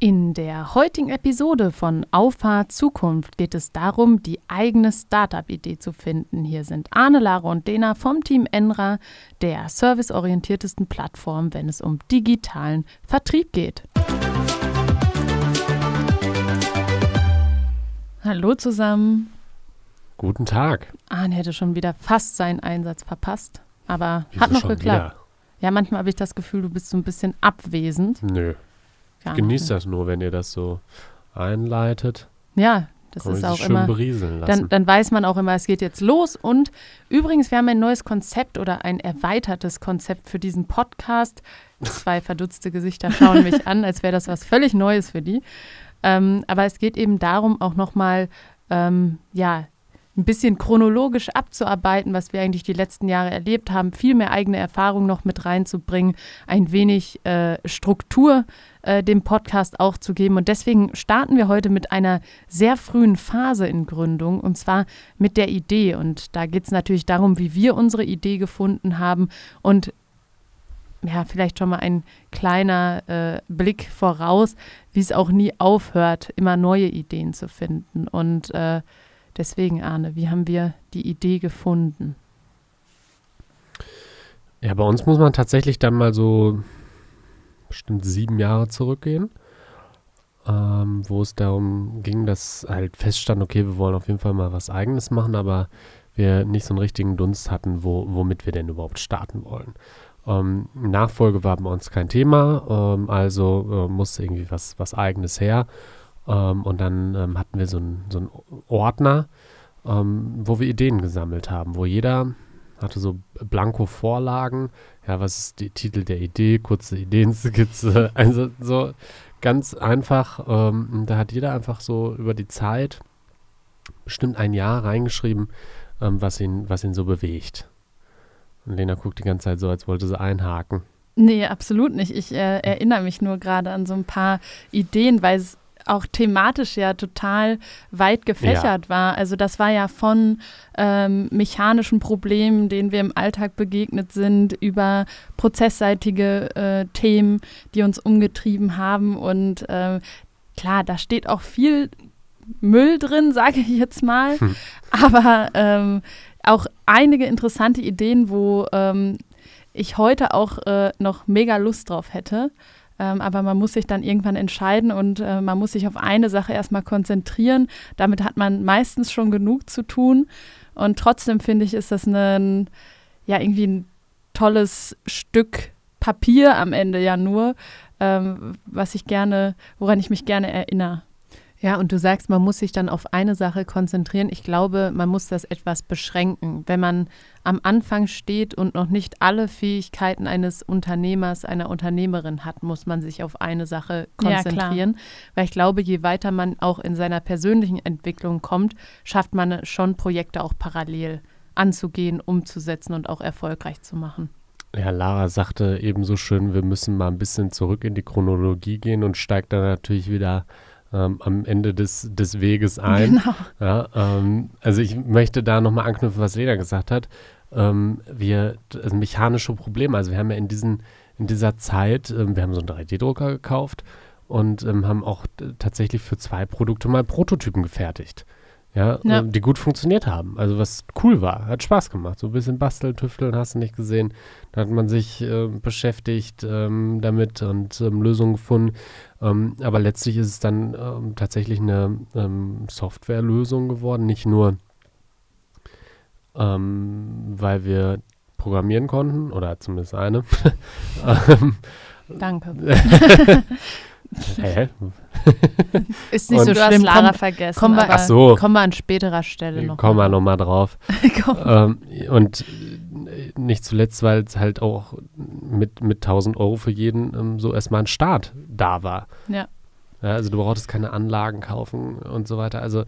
In der heutigen Episode von Auffahrt Zukunft geht es darum, die eigene Startup-Idee zu finden. Hier sind Arne, Lara und Dena vom Team Enra, der serviceorientiertesten Plattform, wenn es um digitalen Vertrieb geht. Hallo zusammen. Guten Tag. Arne hätte schon wieder fast seinen Einsatz verpasst, aber Wieso hat noch geklappt. Wieder? Ja, manchmal habe ich das Gefühl, du bist so ein bisschen abwesend. Nö. Genießt das nur, wenn ihr das so einleitet. Ja, das ist auch immer. Dann, dann, weiß man auch immer, es geht jetzt los. Und übrigens, wir haben ein neues Konzept oder ein erweitertes Konzept für diesen Podcast. Zwei verdutzte Gesichter schauen mich an, als wäre das was völlig Neues für die. Ähm, aber es geht eben darum, auch nochmal, ähm, ja, ein bisschen chronologisch abzuarbeiten, was wir eigentlich die letzten Jahre erlebt haben, viel mehr eigene Erfahrung noch mit reinzubringen, ein wenig äh, Struktur äh, dem Podcast auch zu geben. Und deswegen starten wir heute mit einer sehr frühen Phase in Gründung, und zwar mit der Idee. Und da geht es natürlich darum, wie wir unsere Idee gefunden haben und ja, vielleicht schon mal ein kleiner äh, Blick voraus, wie es auch nie aufhört, immer neue Ideen zu finden. Und äh, Deswegen, Arne, wie haben wir die Idee gefunden? Ja, bei uns muss man tatsächlich dann mal so bestimmt sieben Jahre zurückgehen, ähm, wo es darum ging, dass halt feststand, okay, wir wollen auf jeden Fall mal was Eigenes machen, aber wir nicht so einen richtigen Dunst hatten, wo, womit wir denn überhaupt starten wollen. Ähm, Nachfolge war bei uns kein Thema, ähm, also äh, musste irgendwie was, was Eigenes her. Ähm, und dann ähm, hatten wir so einen so Ordner, ähm, wo wir Ideen gesammelt haben, wo jeder hatte so Blanko-Vorlagen. Ja, was ist der Titel der Idee? Kurze Ideenskizze. Also so ganz einfach. Ähm, da hat jeder einfach so über die Zeit bestimmt ein Jahr reingeschrieben, ähm, was, ihn, was ihn so bewegt. Und Lena guckt die ganze Zeit so, als wollte sie einhaken. Nee, absolut nicht. Ich äh, erinnere mich nur gerade an so ein paar Ideen, weil es auch thematisch ja total weit gefächert ja. war. Also das war ja von ähm, mechanischen Problemen, denen wir im Alltag begegnet sind, über prozessseitige äh, Themen, die uns umgetrieben haben. Und äh, klar, da steht auch viel Müll drin, sage ich jetzt mal. Hm. Aber ähm, auch einige interessante Ideen, wo ähm, ich heute auch äh, noch mega Lust drauf hätte. Ähm, aber man muss sich dann irgendwann entscheiden und äh, man muss sich auf eine Sache erstmal konzentrieren. Damit hat man meistens schon genug zu tun. Und trotzdem finde ich, ist das ein, ja, irgendwie ein tolles Stück Papier am Ende ja nur, ähm, was ich gerne, woran ich mich gerne erinnere. Ja, und du sagst, man muss sich dann auf eine Sache konzentrieren. Ich glaube, man muss das etwas beschränken. Wenn man am Anfang steht und noch nicht alle Fähigkeiten eines Unternehmers, einer Unternehmerin hat, muss man sich auf eine Sache konzentrieren. Ja, Weil ich glaube, je weiter man auch in seiner persönlichen Entwicklung kommt, schafft man schon Projekte auch parallel anzugehen, umzusetzen und auch erfolgreich zu machen. Ja, Lara sagte eben so schön, wir müssen mal ein bisschen zurück in die Chronologie gehen und steigt dann natürlich wieder ähm, am Ende des, des Weges ein. Genau. Ja, ähm, also ich möchte da nochmal anknüpfen, was Lena gesagt hat. Ähm, wir, also mechanische Probleme, also wir haben ja in, diesen, in dieser Zeit, ähm, wir haben so einen 3D-Drucker gekauft und ähm, haben auch tatsächlich für zwei Produkte mal Prototypen gefertigt ja, ja. die gut funktioniert haben. Also was cool war, hat Spaß gemacht. So ein bisschen basteln, tüfteln, hast du nicht gesehen. Da hat man sich äh, beschäftigt ähm, damit und ähm, Lösungen gefunden. Ähm, aber letztlich ist es dann ähm, tatsächlich eine ähm, Softwarelösung geworden, nicht nur ähm, weil wir programmieren konnten, oder zumindest eine. Danke. Hä? Ist nicht und so schlimm. Lara komm, vergessen. Kommen wir, ach so. kommen wir an späterer Stelle noch. Kommen wir nochmal drauf. ähm, und nicht zuletzt, weil es halt auch mit, mit 1000 Euro für jeden ähm, so erstmal ein Start da war. Ja. ja. Also du brauchtest keine Anlagen kaufen und so weiter. Also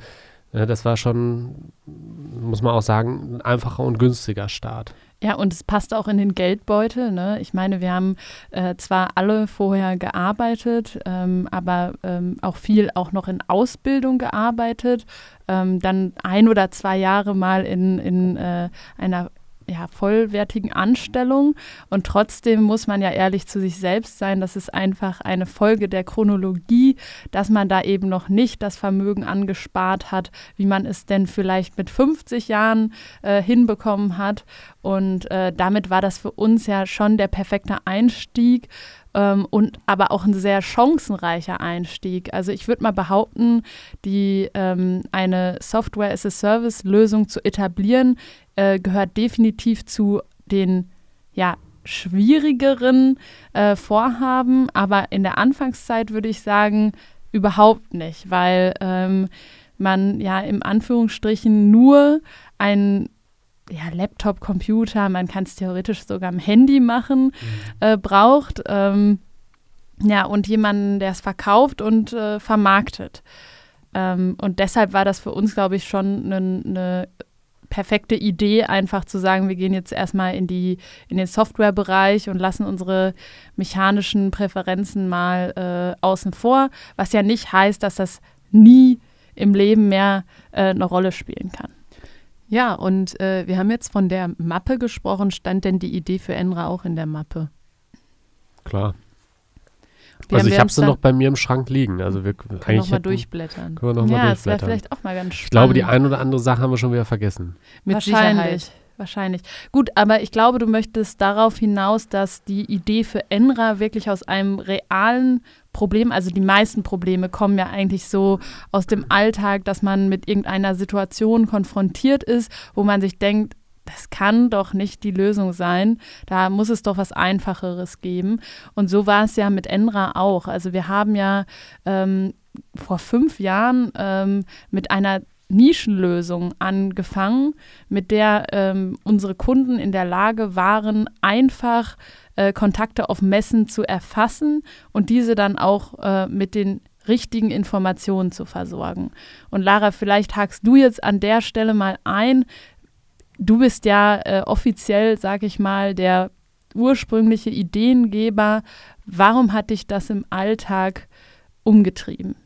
das war schon, muss man auch sagen, ein einfacher und günstiger Start. Ja, und es passt auch in den Geldbeutel. Ne? Ich meine, wir haben äh, zwar alle vorher gearbeitet, ähm, aber ähm, auch viel auch noch in Ausbildung gearbeitet. Ähm, dann ein oder zwei Jahre mal in, in äh, einer ja, vollwertigen Anstellung. Und trotzdem muss man ja ehrlich zu sich selbst sein. Das ist einfach eine Folge der Chronologie, dass man da eben noch nicht das Vermögen angespart hat, wie man es denn vielleicht mit 50 Jahren äh, hinbekommen hat. Und äh, damit war das für uns ja schon der perfekte Einstieg ähm, und aber auch ein sehr chancenreicher Einstieg. Also ich würde mal behaupten, die ähm, eine Software as a Service Lösung zu etablieren, äh, gehört definitiv zu den ja, schwierigeren äh, Vorhaben, aber in der Anfangszeit würde ich sagen, überhaupt nicht, weil ähm, man ja im Anführungsstrichen nur ein ja, Laptop, Computer, man kann es theoretisch sogar am Handy machen, mhm. äh, braucht. Ähm, ja, und jemanden, der es verkauft und äh, vermarktet. Ähm, und deshalb war das für uns, glaube ich, schon eine ne perfekte Idee, einfach zu sagen, wir gehen jetzt erstmal in, die, in den Softwarebereich und lassen unsere mechanischen Präferenzen mal äh, außen vor, was ja nicht heißt, dass das nie im Leben mehr äh, eine Rolle spielen kann. Ja, und äh, wir haben jetzt von der Mappe gesprochen. Stand denn die Idee für Enra auch in der Mappe? Klar. Wir also ich habe sie noch bei mir im Schrank liegen. Also wir können noch mal durchblättern. Können wir noch ja, mal durchblättern. das wäre vielleicht auch mal ganz spannend. Ich glaube, die ein oder andere Sache haben wir schon wieder vergessen. Mit Wahrscheinlich. Sicherheit. Wahrscheinlich. Gut, aber ich glaube, du möchtest darauf hinaus, dass die Idee für Enra wirklich aus einem realen Problem, also die meisten Probleme kommen ja eigentlich so aus dem Alltag, dass man mit irgendeiner Situation konfrontiert ist, wo man sich denkt, das kann doch nicht die Lösung sein. Da muss es doch was Einfacheres geben. Und so war es ja mit Enra auch. Also wir haben ja ähm, vor fünf Jahren ähm, mit einer Nischenlösung angefangen, mit der ähm, unsere Kunden in der Lage waren, einfach äh, Kontakte auf Messen zu erfassen und diese dann auch äh, mit den richtigen Informationen zu versorgen. Und Lara, vielleicht hakst du jetzt an der Stelle mal ein. Du bist ja äh, offiziell, sag ich mal, der ursprüngliche Ideengeber. Warum hat dich das im Alltag umgetrieben?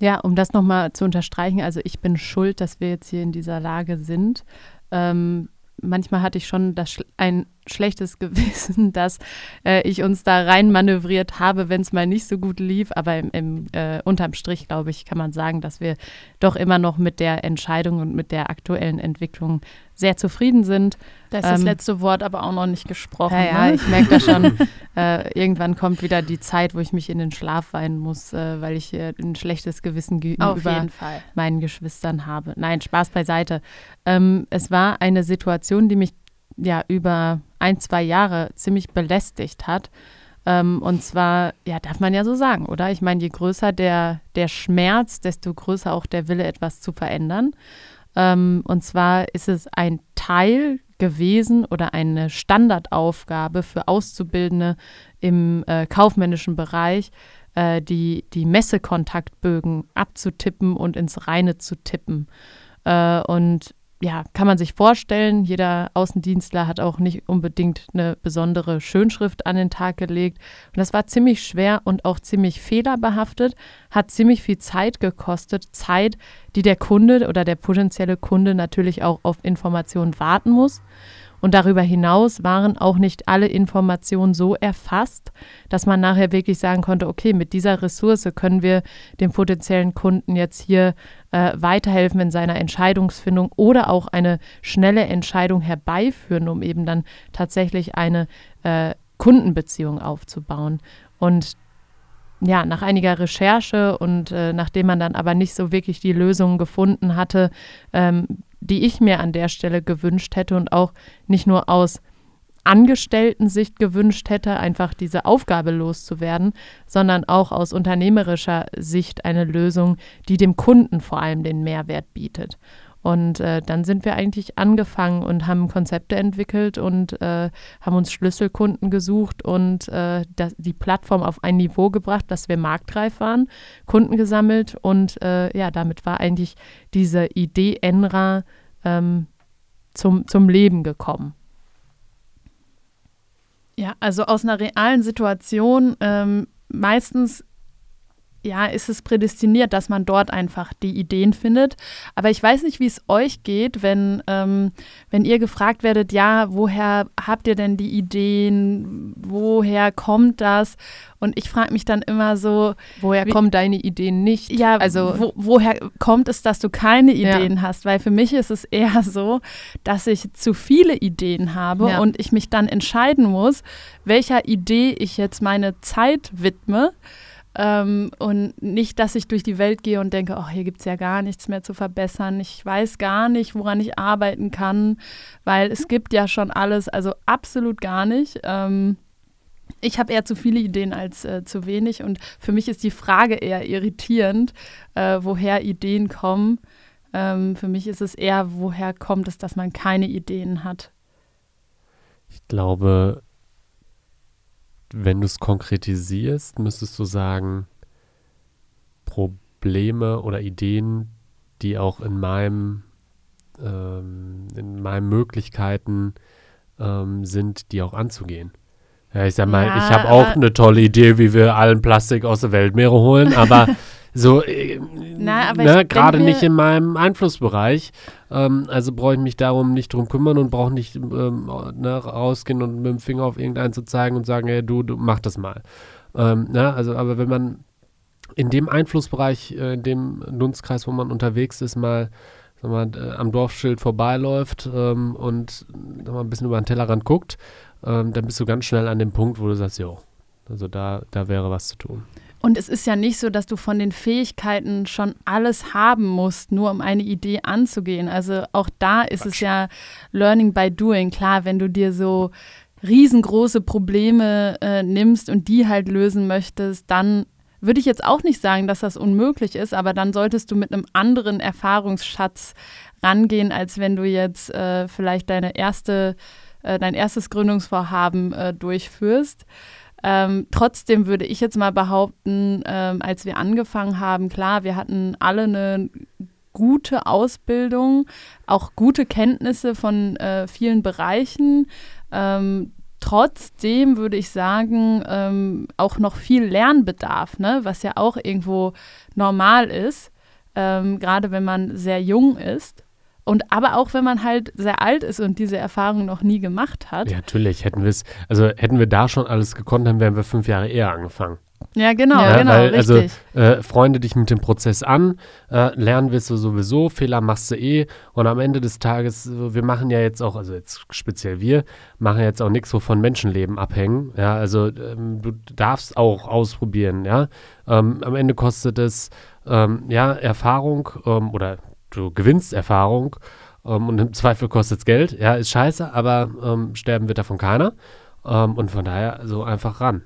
Ja, um das nochmal zu unterstreichen, also ich bin schuld, dass wir jetzt hier in dieser Lage sind. Ähm, manchmal hatte ich schon das, ein schlechtes Gewissen, dass äh, ich uns da rein manövriert habe, wenn es mal nicht so gut lief. Aber im, im äh, unterm Strich, glaube ich, kann man sagen, dass wir doch immer noch mit der Entscheidung und mit der aktuellen Entwicklung sehr zufrieden sind. Da ist ähm, das letzte Wort aber auch noch nicht gesprochen. Ja, ne? ich merke das schon. äh, irgendwann kommt wieder die Zeit, wo ich mich in den Schlaf weinen muss, äh, weil ich äh, ein schlechtes Gewissen gegenüber meinen Geschwistern habe. Nein, Spaß beiseite. Ähm, es war eine Situation, die mich ja über ein, zwei Jahre ziemlich belästigt hat. Ähm, und zwar, ja, darf man ja so sagen, oder? Ich meine, je größer der, der Schmerz, desto größer auch der Wille, etwas zu verändern. Ähm, und zwar ist es ein Teil gewesen oder eine Standardaufgabe für Auszubildende im äh, kaufmännischen Bereich, äh, die, die Messekontaktbögen abzutippen und ins Reine zu tippen. Äh, und ja, kann man sich vorstellen, jeder Außendienstler hat auch nicht unbedingt eine besondere Schönschrift an den Tag gelegt. Und das war ziemlich schwer und auch ziemlich fehlerbehaftet, hat ziemlich viel Zeit gekostet. Zeit, die der Kunde oder der potenzielle Kunde natürlich auch auf Informationen warten muss. Und darüber hinaus waren auch nicht alle Informationen so erfasst, dass man nachher wirklich sagen konnte, okay, mit dieser Ressource können wir dem potenziellen Kunden jetzt hier äh, weiterhelfen in seiner Entscheidungsfindung oder auch eine schnelle Entscheidung herbeiführen, um eben dann tatsächlich eine äh, Kundenbeziehung aufzubauen. Und ja, nach einiger Recherche und äh, nachdem man dann aber nicht so wirklich die Lösung gefunden hatte, ähm, die ich mir an der Stelle gewünscht hätte und auch nicht nur aus Angestellten-Sicht gewünscht hätte, einfach diese Aufgabe loszuwerden, sondern auch aus unternehmerischer Sicht eine Lösung, die dem Kunden vor allem den Mehrwert bietet. Und äh, dann sind wir eigentlich angefangen und haben Konzepte entwickelt und äh, haben uns Schlüsselkunden gesucht und äh, das, die Plattform auf ein Niveau gebracht, dass wir marktreif waren, Kunden gesammelt und äh, ja, damit war eigentlich diese Idee Enra ähm, zum, zum Leben gekommen. Ja, also aus einer realen Situation ähm, meistens ja, ist es prädestiniert, dass man dort einfach die Ideen findet. Aber ich weiß nicht, wie es euch geht, wenn, ähm, wenn ihr gefragt werdet, ja, woher habt ihr denn die Ideen? Woher kommt das? Und ich frage mich dann immer so, woher wie, kommen deine Ideen nicht? Ja, also wo, woher kommt es, dass du keine Ideen ja. hast? Weil für mich ist es eher so, dass ich zu viele Ideen habe ja. und ich mich dann entscheiden muss, welcher Idee ich jetzt meine Zeit widme. Ähm, und nicht, dass ich durch die Welt gehe und denke, oh, hier gibt es ja gar nichts mehr zu verbessern. Ich weiß gar nicht, woran ich arbeiten kann, weil es gibt ja schon alles, also absolut gar nicht. Ähm, ich habe eher zu viele Ideen als äh, zu wenig und für mich ist die Frage eher irritierend, äh, woher Ideen kommen. Ähm, für mich ist es eher, woher kommt es, dass man keine Ideen hat. Ich glaube, wenn du es konkretisierst, müsstest du sagen, Probleme oder Ideen, die auch in meinem, ähm, in meinen Möglichkeiten ähm, sind, die auch anzugehen. Ja, ich sag mal, ja, ich habe auch eine tolle Idee, wie wir allen Plastik aus der Weltmeere holen, aber so, äh, ne, gerade nicht in meinem Einflussbereich. Ähm, also brauche ich mich darum nicht drum kümmern und brauche nicht ähm, ne, rausgehen und mit dem Finger auf irgendeinen zu zeigen und sagen, hey, du, du mach das mal. Ähm, ne, also, aber wenn man in dem Einflussbereich, äh, in dem Dunstkreis, wo man unterwegs ist, mal mal, äh, am Dorfschild vorbeiläuft ähm, und mal ein bisschen über den Tellerrand guckt, ähm, dann bist du ganz schnell an dem Punkt, wo du sagst, jo, also da, da wäre was zu tun. Und es ist ja nicht so, dass du von den Fähigkeiten schon alles haben musst, nur um eine Idee anzugehen. Also auch da ist Quatsch. es ja Learning by Doing. Klar, wenn du dir so riesengroße Probleme äh, nimmst und die halt lösen möchtest, dann würde ich jetzt auch nicht sagen, dass das unmöglich ist, aber dann solltest du mit einem anderen Erfahrungsschatz rangehen, als wenn du jetzt äh, vielleicht deine erste, äh, dein erstes Gründungsvorhaben äh, durchführst. Ähm, trotzdem würde ich jetzt mal behaupten, ähm, als wir angefangen haben, klar, wir hatten alle eine gute Ausbildung, auch gute Kenntnisse von äh, vielen Bereichen. Ähm, trotzdem würde ich sagen, ähm, auch noch viel Lernbedarf, ne? was ja auch irgendwo normal ist, ähm, gerade wenn man sehr jung ist. Und aber auch wenn man halt sehr alt ist und diese Erfahrung noch nie gemacht hat. Ja, natürlich. Hätten wir es, also hätten wir da schon alles gekonnt, dann wären wir fünf Jahre eher angefangen. Ja, genau, ja, genau, weil, also, richtig. Also äh, freunde dich mit dem Prozess an, äh, lernen wirst du sowieso, Fehler machst du eh und am Ende des Tages, wir machen ja jetzt auch, also jetzt speziell wir, machen jetzt auch nichts, wovon Menschenleben abhängen, ja, also ähm, du darfst auch ausprobieren, ja, ähm, am Ende kostet es, ähm, ja, Erfahrung ähm, oder du gewinnst Erfahrung ähm, und im Zweifel kostet es Geld. Ja, ist scheiße, aber ähm, sterben wird davon keiner. Ähm, und von daher so einfach ran.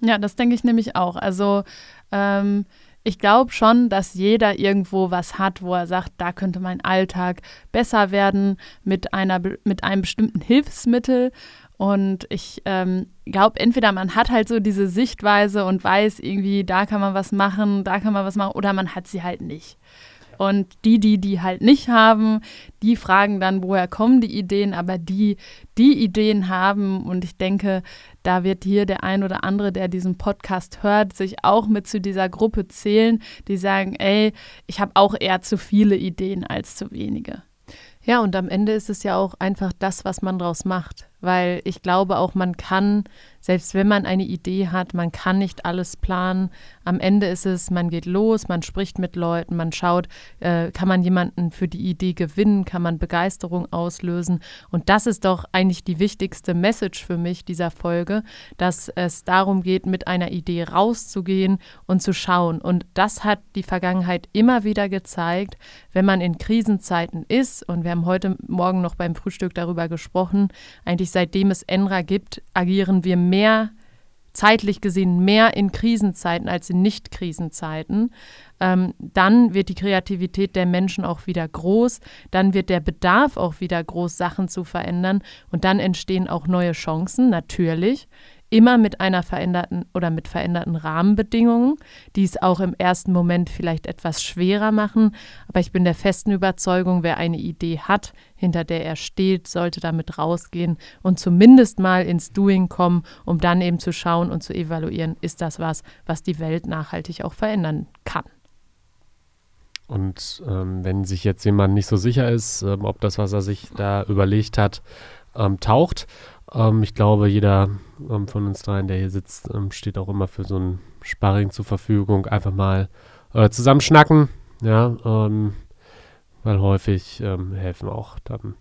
Ja, das denke ich nämlich auch. Also ähm, ich glaube schon, dass jeder irgendwo was hat, wo er sagt, da könnte mein Alltag besser werden mit, einer, mit einem bestimmten Hilfsmittel. Und ich ähm, glaube, entweder man hat halt so diese Sichtweise und weiß irgendwie, da kann man was machen, da kann man was machen, oder man hat sie halt nicht. Und die, die die halt nicht haben, die fragen dann, woher kommen die Ideen, aber die, die Ideen haben und ich denke, da wird hier der ein oder andere, der diesen Podcast hört, sich auch mit zu dieser Gruppe zählen, die sagen, ey, ich habe auch eher zu viele Ideen als zu wenige. Ja, und am Ende ist es ja auch einfach das, was man draus macht weil ich glaube auch, man kann, selbst wenn man eine Idee hat, man kann nicht alles planen. Am Ende ist es, man geht los, man spricht mit Leuten, man schaut, äh, kann man jemanden für die Idee gewinnen, kann man Begeisterung auslösen. Und das ist doch eigentlich die wichtigste Message für mich dieser Folge, dass es darum geht, mit einer Idee rauszugehen und zu schauen. Und das hat die Vergangenheit immer wieder gezeigt, wenn man in Krisenzeiten ist. Und wir haben heute Morgen noch beim Frühstück darüber gesprochen, eigentlich eigentlich seitdem es Enra gibt, agieren wir mehr, zeitlich gesehen, mehr in Krisenzeiten als in Nicht-Krisenzeiten. Ähm, dann wird die Kreativität der Menschen auch wieder groß, dann wird der Bedarf auch wieder groß, Sachen zu verändern und dann entstehen auch neue Chancen, natürlich. Immer mit einer veränderten oder mit veränderten Rahmenbedingungen, die es auch im ersten Moment vielleicht etwas schwerer machen. Aber ich bin der festen Überzeugung, wer eine Idee hat, hinter der er steht, sollte damit rausgehen und zumindest mal ins Doing kommen, um dann eben zu schauen und zu evaluieren, ist das was, was die Welt nachhaltig auch verändern kann. Und ähm, wenn sich jetzt jemand nicht so sicher ist, ähm, ob das, was er sich da überlegt hat, ähm, taucht, ähm, ich glaube, jeder ähm, von uns dreien, der hier sitzt, ähm, steht auch immer für so ein Sparring zur Verfügung. Einfach mal äh, zusammenschnacken, ja, weil häufig helfen auch dann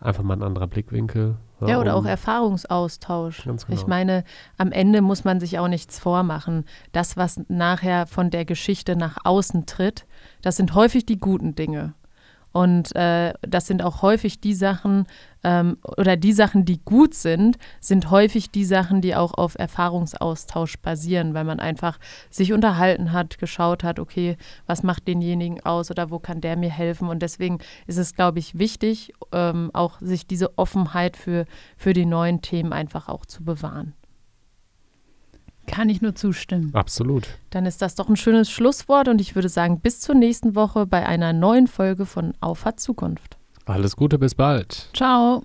einfach mal ein anderer Blickwinkel. Ja, ja oder um auch Erfahrungsaustausch. Genau. Ich meine, am Ende muss man sich auch nichts vormachen. Das, was nachher von der Geschichte nach außen tritt, das sind häufig die guten Dinge. Und äh, das sind auch häufig die Sachen, ähm, oder die Sachen, die gut sind, sind häufig die Sachen, die auch auf Erfahrungsaustausch basieren, weil man einfach sich unterhalten hat, geschaut hat, okay, was macht denjenigen aus oder wo kann der mir helfen. Und deswegen ist es, glaube ich, wichtig, ähm, auch sich diese Offenheit für, für die neuen Themen einfach auch zu bewahren. Kann ich nur zustimmen. Absolut. Dann ist das doch ein schönes Schlusswort und ich würde sagen, bis zur nächsten Woche bei einer neuen Folge von Auf hat Zukunft. Alles Gute, bis bald. Ciao.